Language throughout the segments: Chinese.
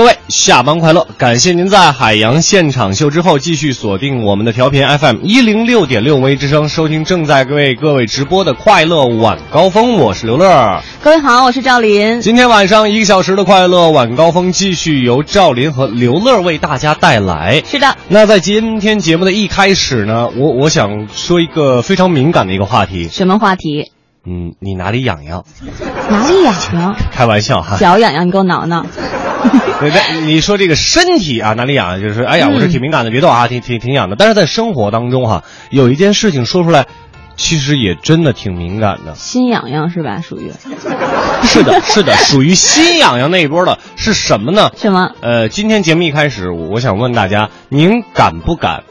各位下班快乐！感谢您在海洋现场秀之后继续锁定我们的调频 FM 一零六点六微之声，收听正在为各位直播的快乐晚高峰。我是刘乐，各位好，我是赵林。今天晚上一个小时的快乐晚高峰继续由赵林和刘乐为大家带来。是的，那在今天节目的一开始呢，我我想说一个非常敏感的一个话题。什么话题？嗯，你哪里痒痒？哪里痒痒？开玩笑哈。脚痒痒，你给我挠挠。对，那你说这个身体啊哪里痒？就是哎呀，我是挺敏感的，别动啊，挺挺挺痒的。但是在生活当中哈，有一件事情说出来，其实也真的挺敏感的。心痒痒是吧？属于。是的，是的，属于心痒痒那一波的是什么呢？什么？呃，今天节目一开始，我想问大家，您敢不敢？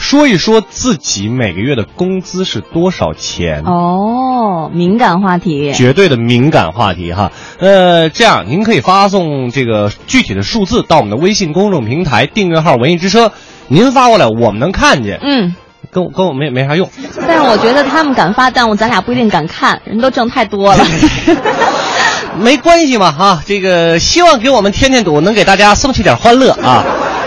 说一说自己每个月的工资是多少钱？哦，敏感话题，绝对的敏感话题哈。呃，这样您可以发送这个具体的数字到我们的微信公众平台订阅号“文艺之声”，您发过来我们能看见。嗯，跟我跟我没没啥用。但是我觉得他们敢发，但我咱俩不一定敢看，人都挣太多了。没关系嘛哈，这个希望给我们添添堵，能给大家送去点欢乐啊。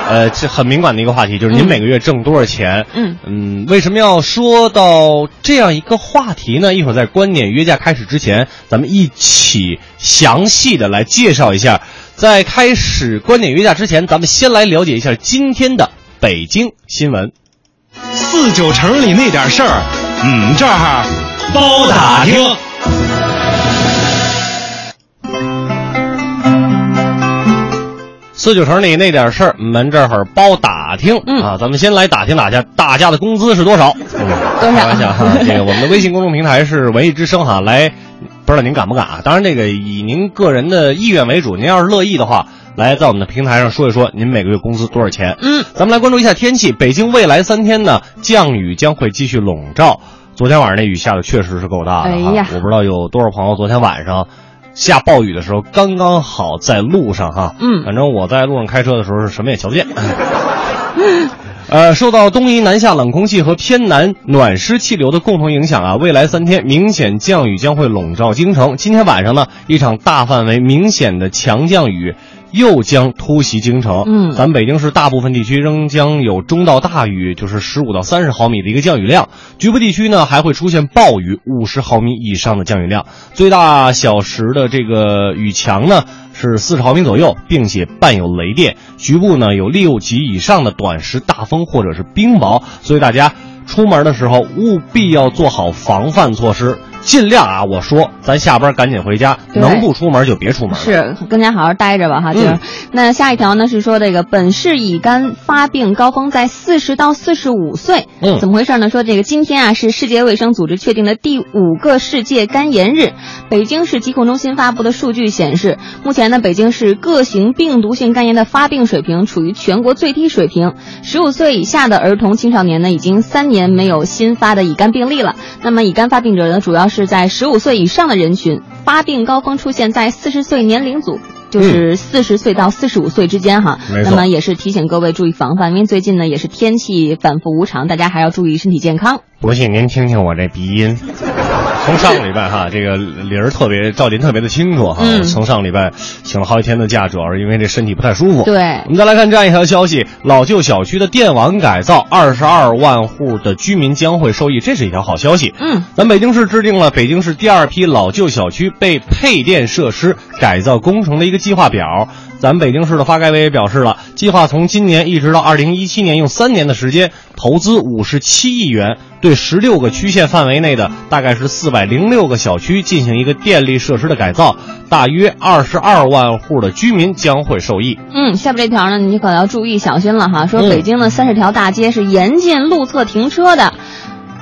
呃，这很敏感的一个话题，就是您每个月挣多少钱？嗯嗯，为什么要说到这样一个话题呢？一会儿在观点约架开始之前，咱们一起详细的来介绍一下。在开始观点约架之前，咱们先来了解一下今天的北京新闻。四九城里那点事儿，嗯，这儿包打听。四九城里那点事儿，门这会儿包打听、嗯啊！咱们先来打听打听大家的工资是多少？嗯、多少开玩笑哈，这个我们的微信公众平台是文艺之声哈，来，不知道您敢不敢啊？当然，这个以您个人的意愿为主，您要是乐意的话，来在我们的平台上说一说您每个月工资多少钱。嗯，咱们来关注一下天气，北京未来三天呢，降雨将会继续笼罩。昨天晚上那雨下的确实是够大的哈，哎呀我不知道有多少朋友昨天晚上。下暴雨的时候，刚刚好在路上哈，嗯反正我在路上开车的时候是什么也瞧不见。呃，受到东移南下冷空气和偏南暖湿气流的共同影响啊，未来三天明显降雨将会笼罩京城。今天晚上呢，一场大范围明显的强降雨又将突袭京城。嗯。咱北京市大部分地区仍将有中到大雨，就是十五到三十毫米的一个降雨量，局部地区呢还会出现暴雨，五十毫米以上的降雨量，最大小时的这个雨强呢是四十毫米左右，并且伴有雷电，局部呢有六级以上的短时大风或者是冰雹，所以大家出门的时候务必要做好防范措施，尽量啊，我说咱下班赶紧回家，能不出门就别出门。是跟家好好待着吧哈，就是、嗯那下一条呢是说这个本市乙肝发病高峰在四十到四十五岁，嗯。怎么回事呢？说这个今天啊是世界卫生组织确定的第五个世界肝炎日，北京市疾控中心发布的数据显示，目前呢北京市各型病毒性肝炎的发病水平处于全国最低水平，十五岁以下的儿童青少年呢已经三年没有新发的乙肝病例了。那么乙肝发病者呢主要是在十五岁以上的人群，发病高峰出现在四十岁年龄组。就是四十岁到四十五岁之间哈，那么也是提醒各位注意防范，因为最近呢也是天气反复无常，大家还要注意身体健康。不信您听听我这鼻音。从上个礼拜哈，这个铃儿特别赵林特别的清楚哈。嗯从上个礼拜请了好几天的假，主要是因为这身体不太舒服。对我们再来看这样一条消息：老旧小区的电网改造，二十二万户的居民将会受益，这是一条好消息。嗯，咱北京市制定了北京市第二批老旧小区被配电设施改造工程的一个计划表。咱北京市的发改委也表示了，计划从今年一直到二零一七年，用三年的时间，投资五十七亿元，对十六个区县范围内的大概是四百零六个小区进行一个电力设施的改造，大约二十二万户的居民将会受益。嗯，下面这条呢，你可要注意小心了哈。说嗯北京的三十条大街是严禁路侧停车的。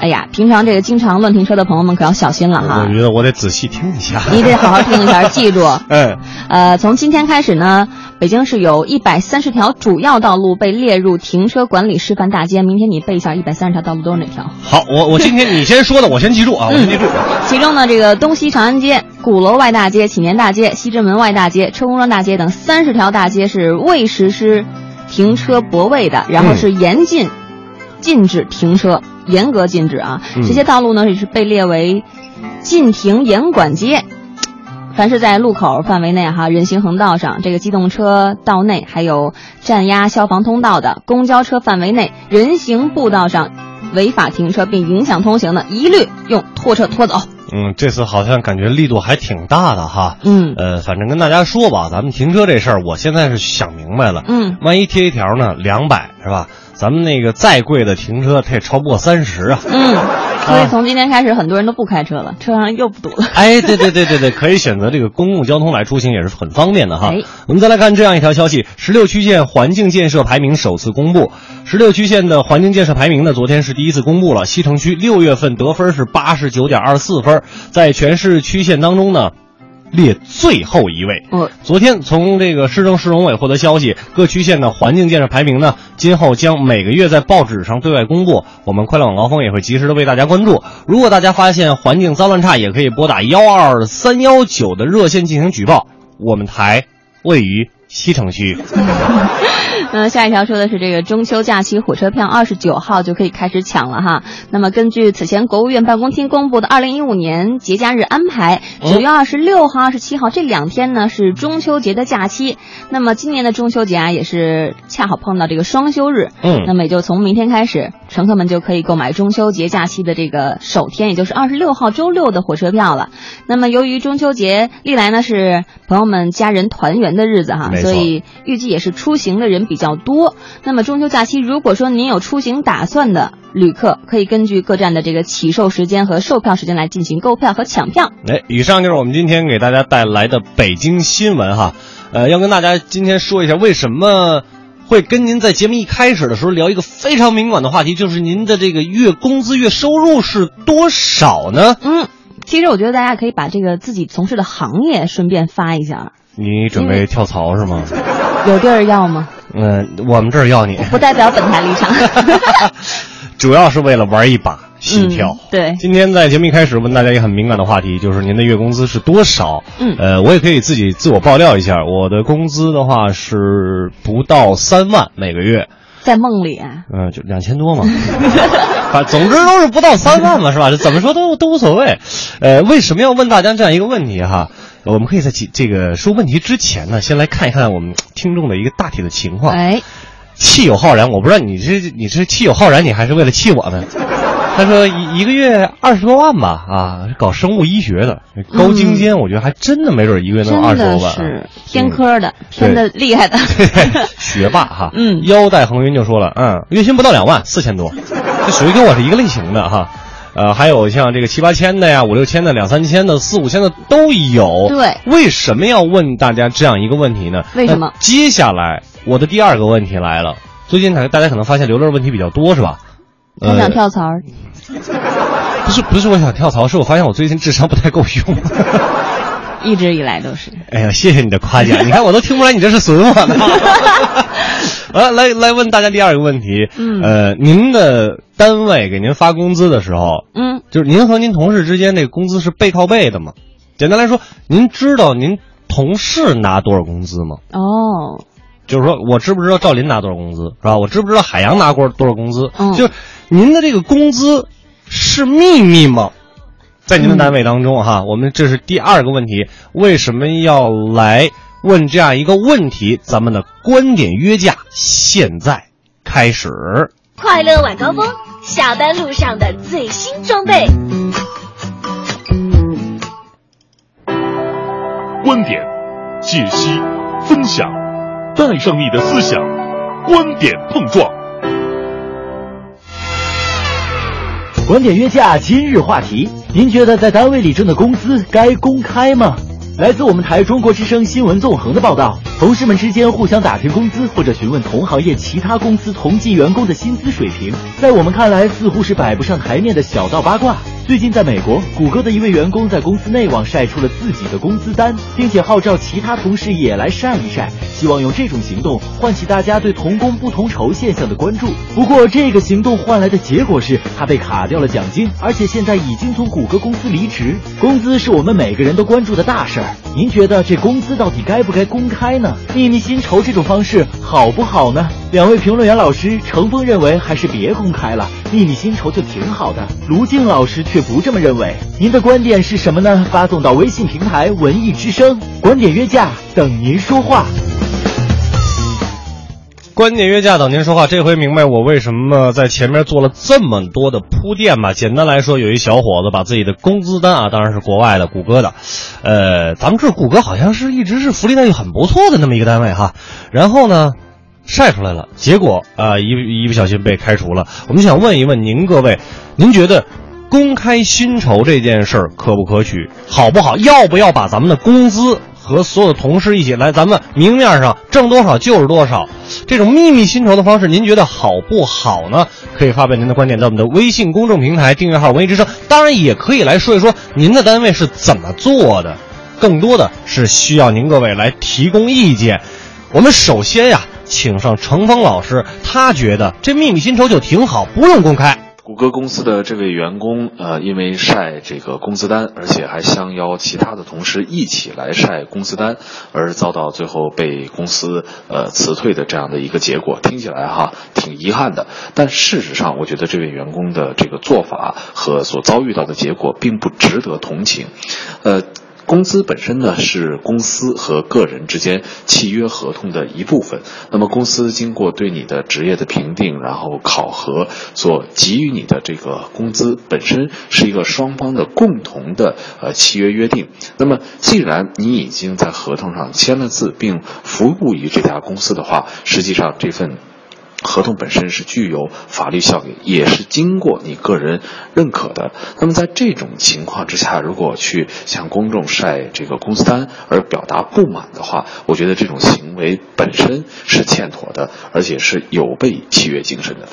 哎呀，平常这个经常乱停车的朋友们可要小心了哈我。觉得我得仔细听一下。你得好好听一下，记住。哎，呃，从今天开始呢，北京市有一百三十条主要道路被列入停车管理示范大街。明天你背一下，一百三十条道路都是哪条？好，我我今天你先说的，我先记住啊，我先记住。其中呢，这个东西长安街、鼓楼外大街、启年大街、西直门外大街、车公庄大街等三十条大街是未实施停车泊位的，然后是严禁、禁止停车，严格禁止啊。嗯这些道路呢也是被列为禁停严管街。凡是在路口范围内哈，人行横道上，这个机动车道内，还有占压消防通道的公交车范围内，人行步道上违法停车并影响通行的，一律用拖车拖走。嗯，这次好像感觉力度还挺大的哈。嗯呃，反正跟大家说吧，咱们停车这事儿，我现在是想明白了。嗯，万一贴一条呢，两百是吧？咱们那个再贵的停车，它也超不过三十啊。嗯，所以从今天开始，很多人都不开车了，车上又不堵了。哎，对对对对对，可以选择这个公共交通来出行，也是很方便的哈哎。我们再来看这样一条消息：十六区县环境建设排名首次公布。十六区县的环境建设排名呢，昨天是第一次公布了。西城区六月份得分是八十九点二四分，在全市区县当中呢，列最后一位。我昨天从这个市政市容委获得消息，各区县的环境建设排名呢，今后将每个月在报纸上对外公布。我们快乐晚高峰也会及时的为大家关注。如果大家发现环境脏乱差，也可以拨打幺二三幺九的热线进行举报。我们台位于西城区。呃，下一条说的是这个中秋假期火车票，二十九号就可以开始抢了哈。那么根据此前国务院办公厅公布的二零一五年节假日安排，嗯九月二十六号、二十七号这两天呢是中秋节的假期。那么今年的中秋节啊，也是恰好碰到这个双休日。嗯那么也就从明天开始，乘客们就可以购买中秋节假期的这个首天，也就是二十六号周六的火车票了。那么由于中秋节历来呢是朋友们家人团圆的日子哈，所以预计也是出行的人比较多。那么中秋假期，如果说您有出行打算的旅客，可以根据各站的这个起售时间和售票时间来进行购票和抢票。哎，以上就是我们今天给大家带来的北京新闻哈。呃，要跟大家今天说一下，为什么会跟您在节目一开始的时候聊一个非常敏感的话题，就是您的这个月工资、月收入是多少呢？嗯，其实我觉得大家可以把这个自己从事的行业顺便发一下，你准备跳槽是吗？有地儿要吗？嗯、我们这儿要你，不代表本台立场。主要是为了玩一把心跳。嗯对今天在节目一开始问大家一个很敏感的话题，就是您的月工资是多少？嗯呃，我也可以自己自我爆料一下，我的工资的话是不到三万每个月。在梦里啊，嗯，就两千多嘛，反总之都是不到三万嘛，是吧？这怎么说都都无所谓。呃，为什么要问大家这样一个问题哈？我们可以在其这个说问题之前呢，先来看一看我们听众的一个大体的情况。哎，气有浩然，我不知道你是你是气有浩然，你还是为了气我呢？他说一一个月二十多万吧，啊，搞生物医学的高精尖，我觉得还真的没准一个月能真二十多万是偏科的，偏的厉害的。学霸哈，嗯腰带横云就说了，嗯，月薪不到两万，四千多，这属于跟我是一个类型的哈。呃，还有像这个七八千的呀，五六千的、两三千的、四五千的都有。对为什么要问大家这样一个问题呢？为什么接下来我的第二个问题来了，最近大大家可能发现刘乐问题比较多是吧？他想呃跳槽儿，不是不是我想跳槽，是我发现我最近智商不太够用。一直以来都是。哎呀，谢谢你的夸奖，你看我都听不出来你这是损我呢。来来来，问大家第二个问题，嗯呃，您的单位给您发工资的时候，嗯，就是您和您同事之间这个工资是背靠背的吗？简单来说，您知道您同事拿多少工资吗？哦，就是说我知不知道赵林拿多少工资，是吧？我知不知道海洋拿过多少工资？嗯就是您的这个工资是秘密吗？在您的单位当中，哈，我们这是第二个问题，为什么要来问这样一个问题？咱们的观点约架现在开始。快乐晚高峰，下班路上的最新装备。观点、解析、分享，带上你的思想，观点碰撞。观点约架今日话题，您觉得在单位里挣的工资该公开吗？来自我们台中国之声新闻纵横的报道，同事们之间互相打听工资或者询问同行业其他公司同级员工的薪资水平，在我们看来似乎是摆不上台面的小道八卦。最近在美国，谷歌的一位员工在公司内网晒出了自己的工资单，并且号召其他同事也来晒一晒，希望用这种行动唤起大家对同工不同酬现象的关注。不过，这个行动换来的结果是他被卡掉了奖金，而且现在已经从谷歌公司离职。工资是我们每个人都关注的大事儿，您觉得这工资到底该不该公开呢？秘密薪酬这种方式好不好呢？两位评论员老师，程峰认为还是别公开了，秘密薪酬就挺好的。卢静老师却不这么认为，您的观点是什么呢？发送到微信平台“文艺之声”，观点约架等您说话。观点约架等您说话，这回明白我为什么在前面做了这么多的铺垫吧？简单来说，有一小伙子把自己的工资单啊，当然是国外的谷歌的，呃，咱们这谷歌好像是一直是福利待遇很不错的那么一个单位哈。然后呢，晒出来了，结果啊、一一不小心被开除了。我们想问一问您各位，您觉得公开薪酬这件事儿可不可取，好不好？要不要把咱们的工资和所有的同事一起来，咱们明面上挣多少就是多少？这种秘密薪酬的方式，您觉得好不好呢？可以发表您的观点到我们的微信公众平台订阅号“文艺之声”，当然也可以来说一说您的单位是怎么做的。更多的是需要您各位来提供意见。我们首先呀，请上程峰老师，他觉得这秘密薪酬就挺好，不用公开。谷歌公司的这位员工，呃，因为晒这个工资单，而且还相邀其他的同事一起来晒工资单，而遭到最后被公司呃辞退的这样的一个结果，听起来哈挺遗憾的。但事实上，我觉得这位员工的这个做法和所遭遇到的结果并不值得同情，呃。工资本身呢是公司和个人之间契约合同的一部分。那么公司经过对你的职业的评定，然后考核所给予你的这个工资，本身是一个双方的共同的呃契约约定。那么既然你已经在合同上签了字，并服务于这家公司的话，实际上这份。合同本身是具有法律效力，也是经过你个人认可的。那么在这种情况之下，如果去向公众晒这个工资单而表达不满的话，我觉得这种行为本身是欠妥的，而且是有悖契约精神的。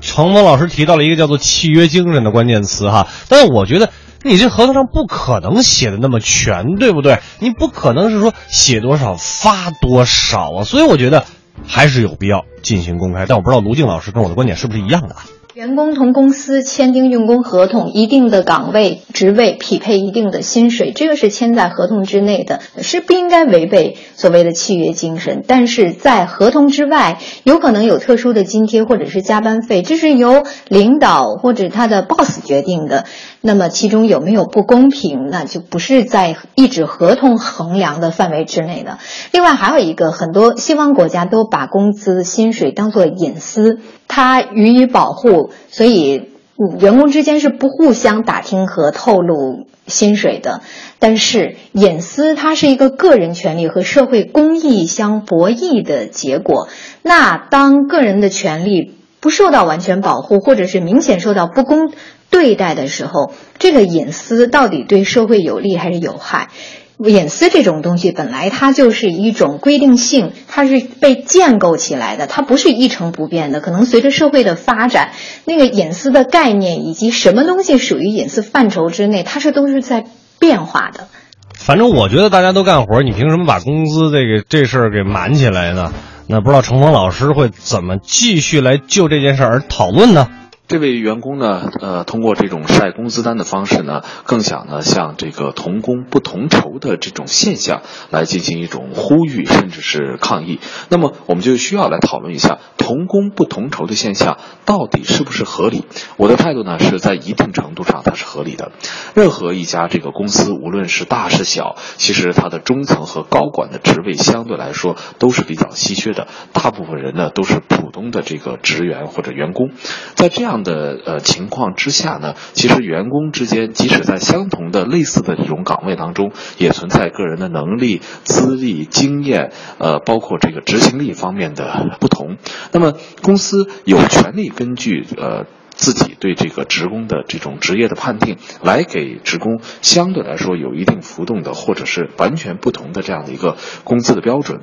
程峰老师提到了一个叫做契约精神的关键词哈，但是我觉得你这合同上不可能写的那么全，对不对？你不可能是说写多少发多少啊，所以我觉得还是有必要进行公开。但我不知道卢静老师跟我的观点是不是一样的？员工同公司签订用工合同，一定的岗位、职位匹配一定的薪水，这个是签在合同之内的，是不应该违背所谓的契约精神。但是在合同之外，有可能有特殊的津贴或者是加班费，这是由领导或者他的 boss 决定的。那么其中有没有不公平，那就不是在一纸合同衡量的范围之内的。另外还有一个，很多西方国家都把工资、薪水当作隐私，它予以保护，所以员工之间是不互相打听和透露薪水的。但是隐私它是一个个人权利和社会公益相博弈的结果。那当个人的权利不受到完全保护，或者是明显受到不公对待的时候，这个隐私到底对社会有利还是有害？隐私这种东西本来它就是一种规定性，它是被建构起来的，它不是一成不变的。可能随着社会的发展，那个隐私的概念以及什么东西属于隐私范畴之内，它是都是在变化的。反正我觉得大家都干活，你凭什么把工资这个这事儿给瞒起来呢？那不知道程峰老师会怎么继续来就这件事儿而讨论呢？这位员工呢，呃，通过这种晒工资单的方式呢，更想呢向这个同工不同酬的这种现象来进行一种呼吁，甚至是抗议。那么，我们就需要来讨论一下同工不同酬的现象到底是不是合理？我的态度呢是在一定程度上它是合理的。任何一家这个公司，无论是大是小，其实它的中层和高管的职位相对来说都是比较稀缺的，大部分人呢都是普通的这个职员或者员工，在这样样的呃情况之下呢，其实员工之间即使在相同的类似的这种岗位当中，也存在个人的能力、资历、经验，呃，包括这个执行力方面的不同。那么公司有权利根据呃。自己对这个职工的这种职业的判定，来给职工相对来说有一定浮动的，或者是完全不同的这样的一个工资的标准。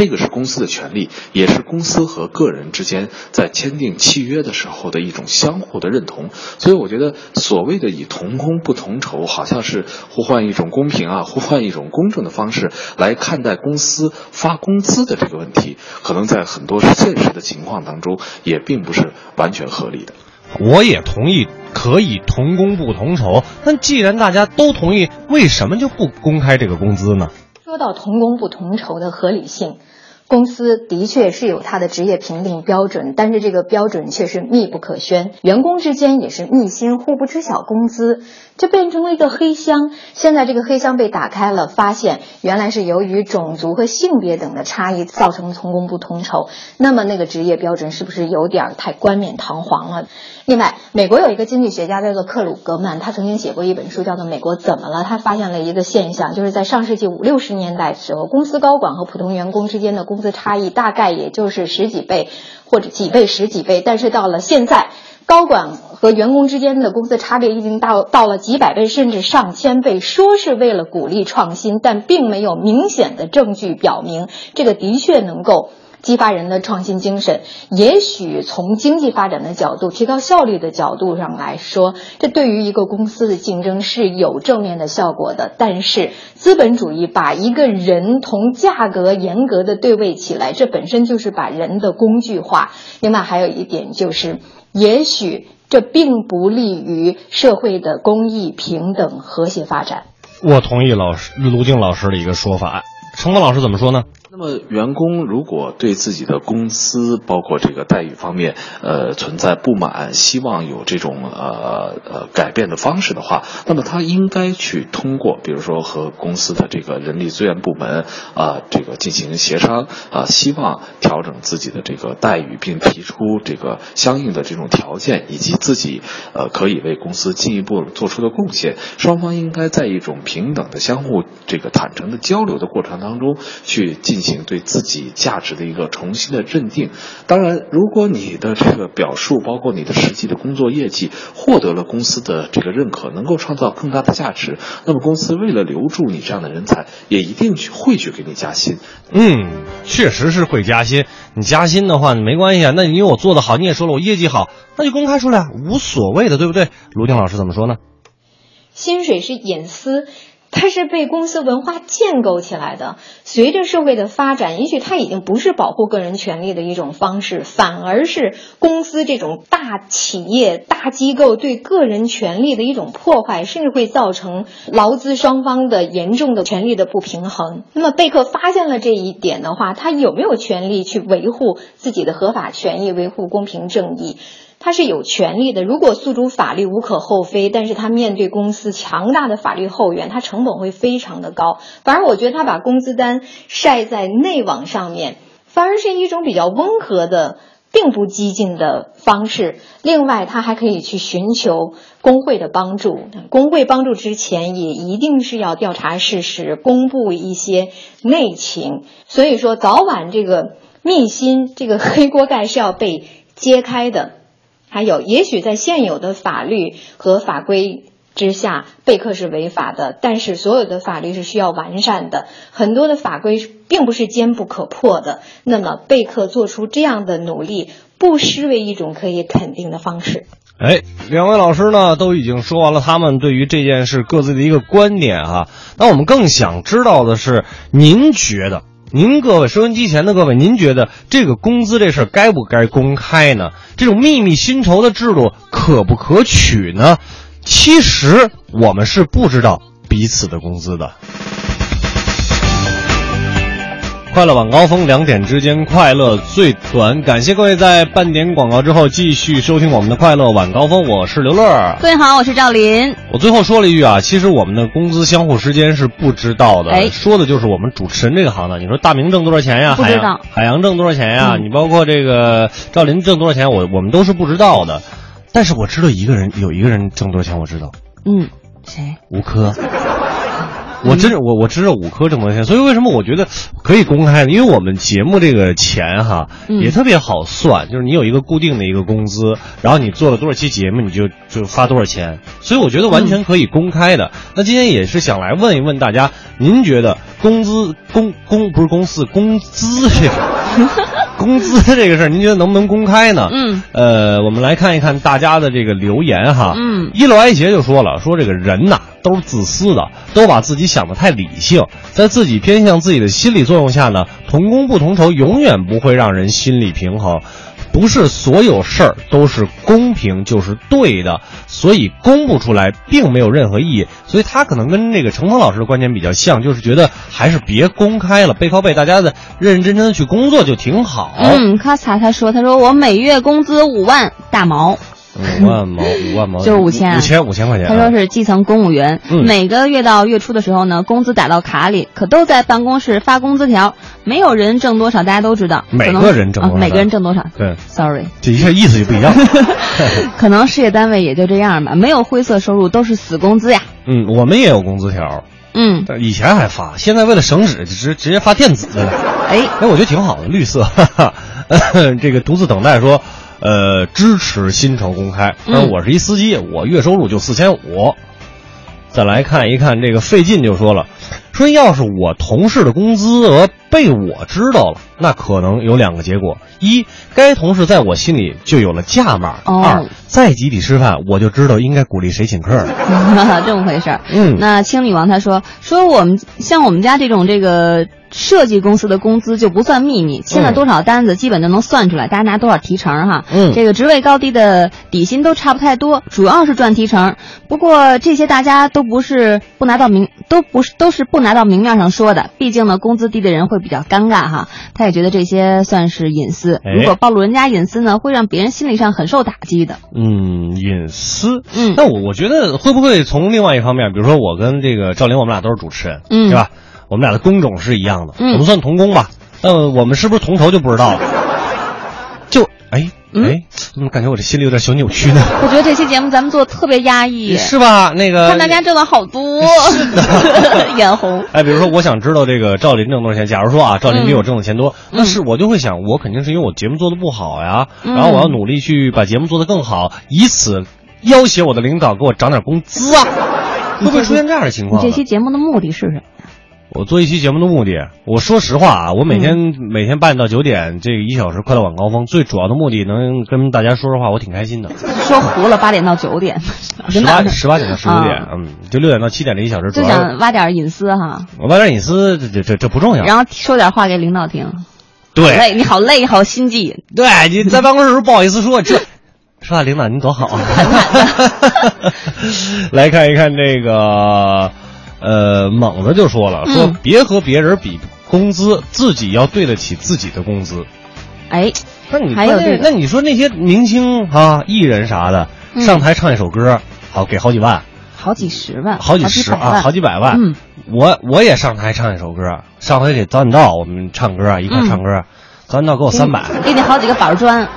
这个是公司的权利，也是公司和个人之间在签订契约的时候的一种相互的认同。所以，我觉得所谓的以同工不同酬，好像是呼唤一种公平啊，呼唤一种公正的方式来看待公司发工资的这个问题，可能在很多现实的情况当中也并不是完全合理的。我也同意可以同工不同酬，但既然大家都同意，为什么就不公开这个工资呢？说到同工不同酬的合理性。公司的确是有它的职业评定标准，但是这个标准却是密不可宣，员工之间也是密心，互不知晓工资，就变成了一个黑箱。现在这个黑箱被打开了，发现原来是由于种族和性别等的差异造成同工不同酬。那么那个职业标准是不是有点太冠冕堂皇了？另外，美国有一个经济学家叫做克鲁格曼，他曾经写过一本书叫做《美国怎么了》，他发现了一个现象，就是在上世纪五六十年代的时候，公司高管和普通员工之间的工工资差异大概也就是十几倍或者几倍十几倍，但是到了现在，高管和员工之间的工资差别已经到到了几百倍甚至上千倍。说是为了鼓励创新，但并没有明显的证据表明这个的确能够。激发人的创新精神，也许从经济发展的角度、提高效率的角度上来说，这对于一个公司的竞争是有正面的效果的。但是，资本主义把一个人同价格严格的对位起来，这本身就是把人的工具化。另外，还有一点就是，也许这并不利于社会的公益、平等、和谐发展。我同意老师卢静老师的一个说法，程峰老师怎么说呢？那么，员工如果对自己的工资，包括这个待遇方面，呃，存在不满，希望有这种呃呃改变的方式的话，那么他应该去通过，比如说和公司的这个人力资源部门啊，这个进行协商啊，希望调整自己的这个待遇，并提出这个相应的这种条件，以及自己呃可以为公司进一步做出的贡献。双方应该在一种平等的、相互这个坦诚的交流的过程当中去进。进行对自己价值的一个重新的认定。当然，如果你的这个表述，包括你的实际的工作业绩，获得了公司的这个认可，能够创造更大的价值，那么公司为了留住你这样的人才，也一定去会去给你加薪。嗯，确实是会加薪。你加薪的话，没关系啊。那你我做的好，你也说了我业绩好，那就公开出来，无所谓的，对不对？卢静老师怎么说呢？薪水是隐私。它是被公司文化建构起来的。随着社会的发展，也许它已经不是保护个人权利的一种方式，反而是公司这种大企业、大机构对个人权利的一种破坏，甚至会造成劳资双方的严重的权利的不平衡。那么，贝克发现了这一点的话，他有没有权利去维护自己的合法权益，维护公平正义？他是有权利的。如果诉诸法律无可厚非，但是他面对公司强大的法律后援，他成本会非常的高。反而我觉得他把工资单晒在内网上面，反而是一种比较温和的，并不激进的方式。另外，他还可以去寻求工会的帮助。工会帮助之前，也一定是要调查事实，公布一些内情。所以说，早晚这个密心这个黑锅盖是要被揭开的。还有，也许在现有的法律和法规之下，备课是违法的。但是，所有的法律是需要完善的，很多的法规并不是坚不可破的。那么，备课做出这样的努力，不失为一种可以肯定的方式。哎，两位老师呢，都已经说完了他们对于这件事各自的一个观点哈。那我们更想知道的是，您觉得？您各位收音机前的各位，您觉得这个工资这事儿该不该公开呢？这种秘密薪酬的制度可不可取呢？其实我们是不知道彼此的工资的。快乐晚高峰，两点之间快乐最短。感谢各位在半点广告之后继续收听我们的快乐晚高峰，我是刘乐。各位好，我是赵林。我最后说了一句啊，其实我们的工资相互之间是不知道的。哎，说的就是我们主持人这个行当。你说大明挣多少钱呀？不知道。海洋挣多少钱呀？你包括这个赵林挣多少钱，我我们都是不知道的。但是我知道一个人有一个人挣多少钱，我知道。嗯，谁？吴科。我真是我我知道五颗这么多钱，所以为什么我觉得可以公开呢？因为我们节目这个钱哈、嗯也特别好算，就是你有一个固定的一个工资，然后你做了多少期节目，你就就发多少钱，所以我觉得完全可以公开的。那今天也是想来问一问大家，您觉得工资工工不是公司工资这个工资这个事儿，您觉得能不能公开呢？嗯，呃，我们来看一看大家的这个留言哈。嗯一楼埃杰就说了，说这个人呐都是自私的，都把自己想的太理性，在自己偏向自己的心理作用下呢，同工不同酬永远不会让人心理平衡。不是所有事儿都是公平就是对的，所以公布出来并没有任何意义。所以他可能跟那个程鹏老师的观点比较像，就是觉得还是别公开了，背靠背大家的认认真真的去工作就挺好。嗯，咔嚓他说，他说我每月工资五万大毛，五万毛，五万毛，就是五千啊五千，五千块钱啊。他说是基层公务员，嗯每个月到月初的时候呢，工资打到卡里，可都在办公室发工资条，没有人挣多少，大家都知道。每个人挣多少啊每个人挣多少对，？Sorry，这一下意思就不一样。可能事业单位也就这样吧，没有灰色收入，都是死工资呀。嗯，我们也有工资条，嗯，以前还发，现在为了省纸，直直接发电子的了。哎，哎，我觉得挺好的，绿色。哈哈，这个独自等待说，呃，支持薪酬公开。嗯但我是一司机，我月收入就四千五。再来看一看这个费劲就说了，说要是我同事的工资额被我知道了，那可能有两个结果：一，该同事在我心里就有了价码；哦二，再集体吃饭，我就知道应该鼓励谁请客了。这么回事儿。嗯那青女王他说说我们像我们家这种这个设计公司的工资就不算秘密，签了多少单子基本就能算出来，大家拿多少提成哈。嗯这个职位高低的底薪都差不太多，主要是赚提成。不过这些大家都不是不拿到名，都不是都是不拿到明面上说的，毕竟呢工资低的人会比较尴尬哈。他也觉得这些算是隐私，哎如果暴露人家隐私呢，会让别人心理上很受打击的。嗯，隐私。嗯那我我觉得会不会从另外一方面，比如说我跟这个赵琳，我们俩都是主持人，嗯对吧？我们俩的工种是一样的，嗯我们算同工吧。那我们是不是同酬就不知道了？怎么感觉我这心里有点小扭曲呢？我觉得这期节目咱们做的特别压抑，是吧？那个看大家挣了好多，是的眼红。哎，比如说，我想知道这个赵琳挣多少钱。假如说啊，赵琳比我挣的钱多，那是我就会想，我肯定是因为我节目做的不好呀，嗯然后我要努力去把节目做的更好，以此要挟我的领导给我涨点工资啊。会不会出现这样的情况？你这期节目的目的是什么？我做一期节目的目的，我说实话啊，我每天、嗯每天八点到九点这个一小时快乐晚高峰，最主要的目的能跟大家说说话，我挺开心的。说糊了，八点到九点，十八十八点到十九点，啊嗯，就六点到七点这一小时，主就要想挖点隐私哈，我挖点隐私，这这这这不重要。然后说点话给领导听。对，累，你好累，好心悸。对，你在办公室时候不好意思说这。是吧，领导您多好啊！来看一看这个，呃，猛子就说了，说嗯别和别人比工资，自己要对得起自己的工资。哎，那你还有这个那你说那些明星啊、艺人啥的，嗯上台唱一首歌，好给好几万，好几十万，好几十啊，好几百万。嗯，我我也上台唱一首歌，上回给早点到我们唱歌啊，一块唱歌，早点到给我三百。给你好几个板砖。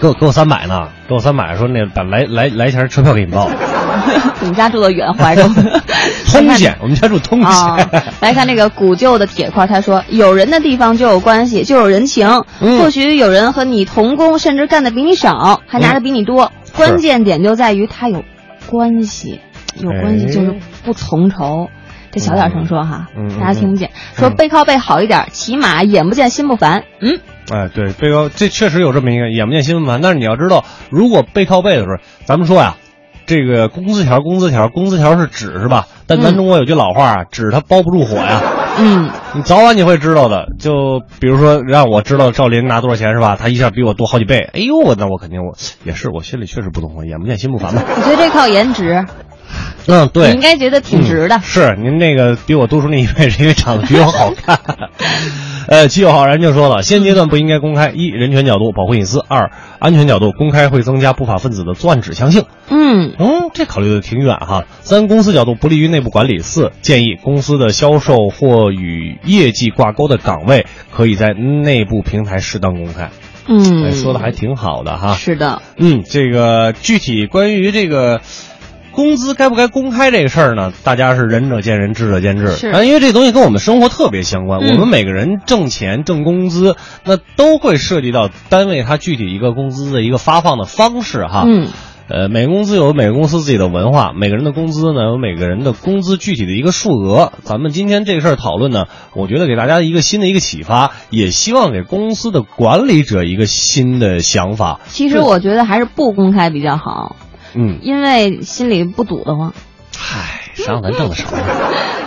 给我给我三百呢，给我三百，说那把来来来钱车票给你报，你们家住的远，怀柔。通县，我们家住通县。啊，来看这个古旧的铁块，他说：“有人的地方就有关系，就有人情。嗯或许有人和你同工，甚至干的比你少，还拿的比你多。关键点就在于他有关系，有关系哎就是不从仇。这小点声说哈，嗯嗯大家听不见。说背靠背好一点，起码眼不见心不烦。嗯，哎，对，背靠这确实有这么一个眼不见心不烦，但是你要知道，如果背靠背的时候，咱们说呀，这个工资条，工资条，工资条是纸是吧？但咱嗯中国有句老话啊，纸它包不住火呀。嗯，你早晚你会知道的。就比如说让我知道赵琳拿多少钱是吧？他一下比我多好几倍，哎呦，那我肯定我也是，我心里确实不痛快，眼不见心不烦嘛。我觉得这靠颜值，嗯，对，你应该觉得挺值的。嗯是您那个比我多出那一倍，是因为长得比我好看。呃，七友浩然就说了，现阶段不应该公开：一、人权角度保护隐私；二、安全角度公开会增加不法分子的作案指向性。嗯，嗯，这考虑的挺远哈。三、公司角度不利于内部管理。四、建议公司的销售或与业绩挂钩的岗位可以在内部平台适当公开。嗯，哎说的还挺好的哈。是的，嗯，这个具体关于这个工资该不该公开这个事儿呢？大家是仁者见仁，智者见智。是啊，因为这东西跟我们生活特别相关。嗯我们每个人挣钱、挣工资，那都会涉及到单位它具体一个工资的一个发放的方式哈。嗯。呃，每个公司有每个公司自己的文化，每个人的工资呢有每个人的工资具体的一个数额。咱们今天这个事儿讨论呢，我觉得给大家一个新的一个启发，也希望给公司的管理者一个新的想法。其实我觉得还是不公开比较好，嗯，因为心里不堵得慌。嗨，谁让咱挣的少？